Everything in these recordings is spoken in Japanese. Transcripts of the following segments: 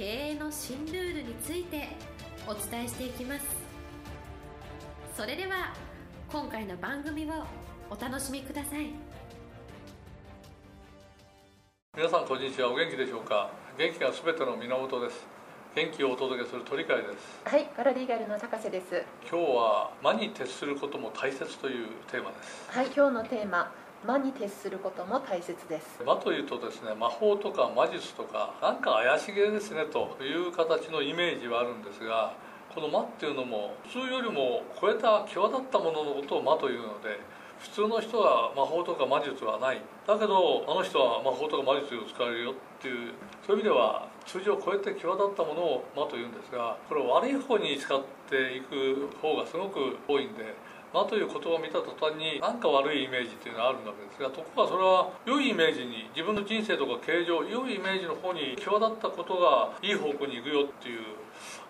経営の新ルールについてお伝えしていきます。それでは今回の番組をお楽しみください。皆さんこんにちは。お元気でしょうか？元気がすべての源です。元気をお届けする鳥海です。はい、パラリーガルの高瀬です。今日は魔に徹することも大切というテーマです。はい、今日のテーマ、魔に徹することも大切です。魔というとですね魔法とか魔術とかなんか怪しげですねという形のイメージはあるんですがこの魔っていうのも普通よりも超えた際立ったもののことを魔というので普通の人は魔法とか魔術はないだけどあの人は魔法とか魔術を使えるよっていうそういう意味では通常超えて際立ったものを魔というんですがこれ悪い方に使っていく方がすごく多いんで魔という言葉を見た途端に何か悪いイメージっていうのがあるわけですがところがそれは良いイメージに自分の人生とか形状良いイメージの方に際立ったことがいい方向に行くよっていう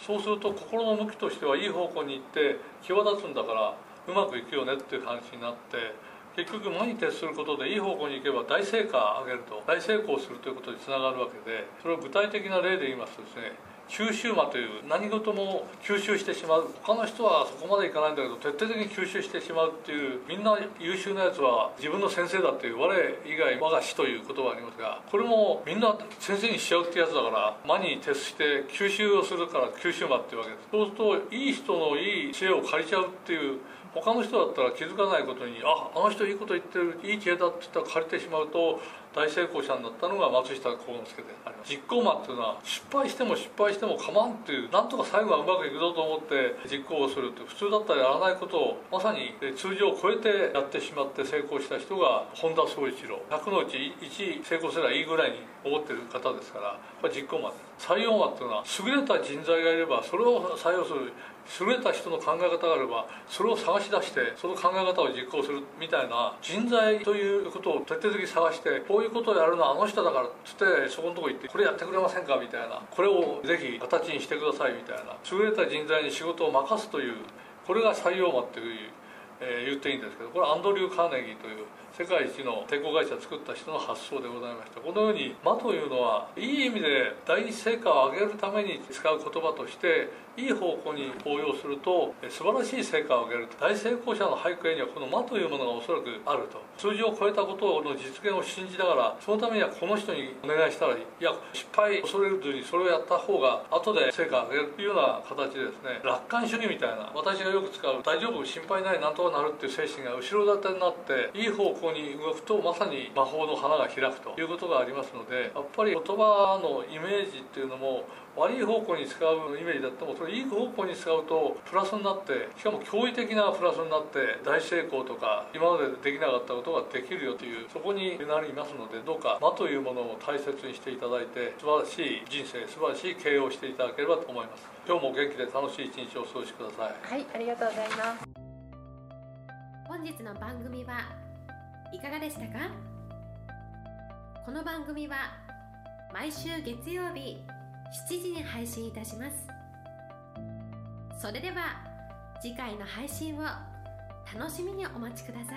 そうすると心の向きとしてはいい方向に行って際立つんだからうまくいくよねっていう話になって結局魔に徹することでいい方向に行けば大成果上げると大成功するということにつながるわけでそれを具体的な例で言いますとですね吸収魔という何事も吸収してしまう。他の人はそこまでいかないんだけど徹底的に吸収してしまうっていうみんな優秀なやつは自分の先生だっていう我以外我が師という言葉がありますがこれもみんな先生にしちゃうってやつだから魔に徹して吸収をするから吸収魔っていうわけです。そうするといい人のいい知恵を借りちゃうっていう他の人だったら気づかないことにああの人いいこと言ってるいい知恵だって言ったら借りてしまうと大成功者になったのが松下幸之助であります。実行魔っていうのは失敗しても失敗しても構わんっていうなんとか最後はうまくいくぞと思って実行をするって普通だったらやらないことをまさに通常を超えてやってしまって成功した人が本田宗一郎。100のうち1成功すればいいぐらいに思ってる方ですからこれ実行魔で。す採用魔っていうのは優れた人材がいればそれを採用する優れた人の考え方があればそれを探し出してその考え方を実行するみたいな人材ということを徹底的に探してこうういうことをやるのはあの人だからっつってそこのとこ行ってこれやってくれませんかみたいな。これをぜひ形にしてくださいみたいな。優れた人材に仕事を任すというこれが採用魔っていう、えー言っていいんですけどこれアンドリュー・カーネギーという世界一の鉄鋼会社を作った人の発想でございました。このように魔というのはいい意味で大成果を上げるために使う言葉としていい方向に応用するとえ素晴らしい成果を上げる大成功者の背景にはこの魔というものがおそらくあると。数字を超えたことの実現を信じながらそのためにはこの人にお願いしたらいい。いや失敗恐れずにそれをやった方が後で成果を上げるというような形でですね楽観主義みたいな私がよく使う大丈夫心配ないなんとかなるっていう精神が後ろ盾になっていい方向に動くとまさに魔法の花が開くということがありますのでやっぱり言葉のイメージっていうのも悪い方向に使うイメージだってもそれいい方向に使うとプラスになってしかも驚異的なプラスになって大成功とか今までできなかったことができるよというそこになりますのでどうか魔というものを大切にしていただいて素晴らしい人生素晴らしい経営をしていただければと思います今日も元気で楽しい一日をお過ごしくださいはい、ありがとうございます。本日の番組はいかがでしたか？この番組は毎週月曜日7時に配信いたします。それでは次回の配信を楽しみにお待ちください。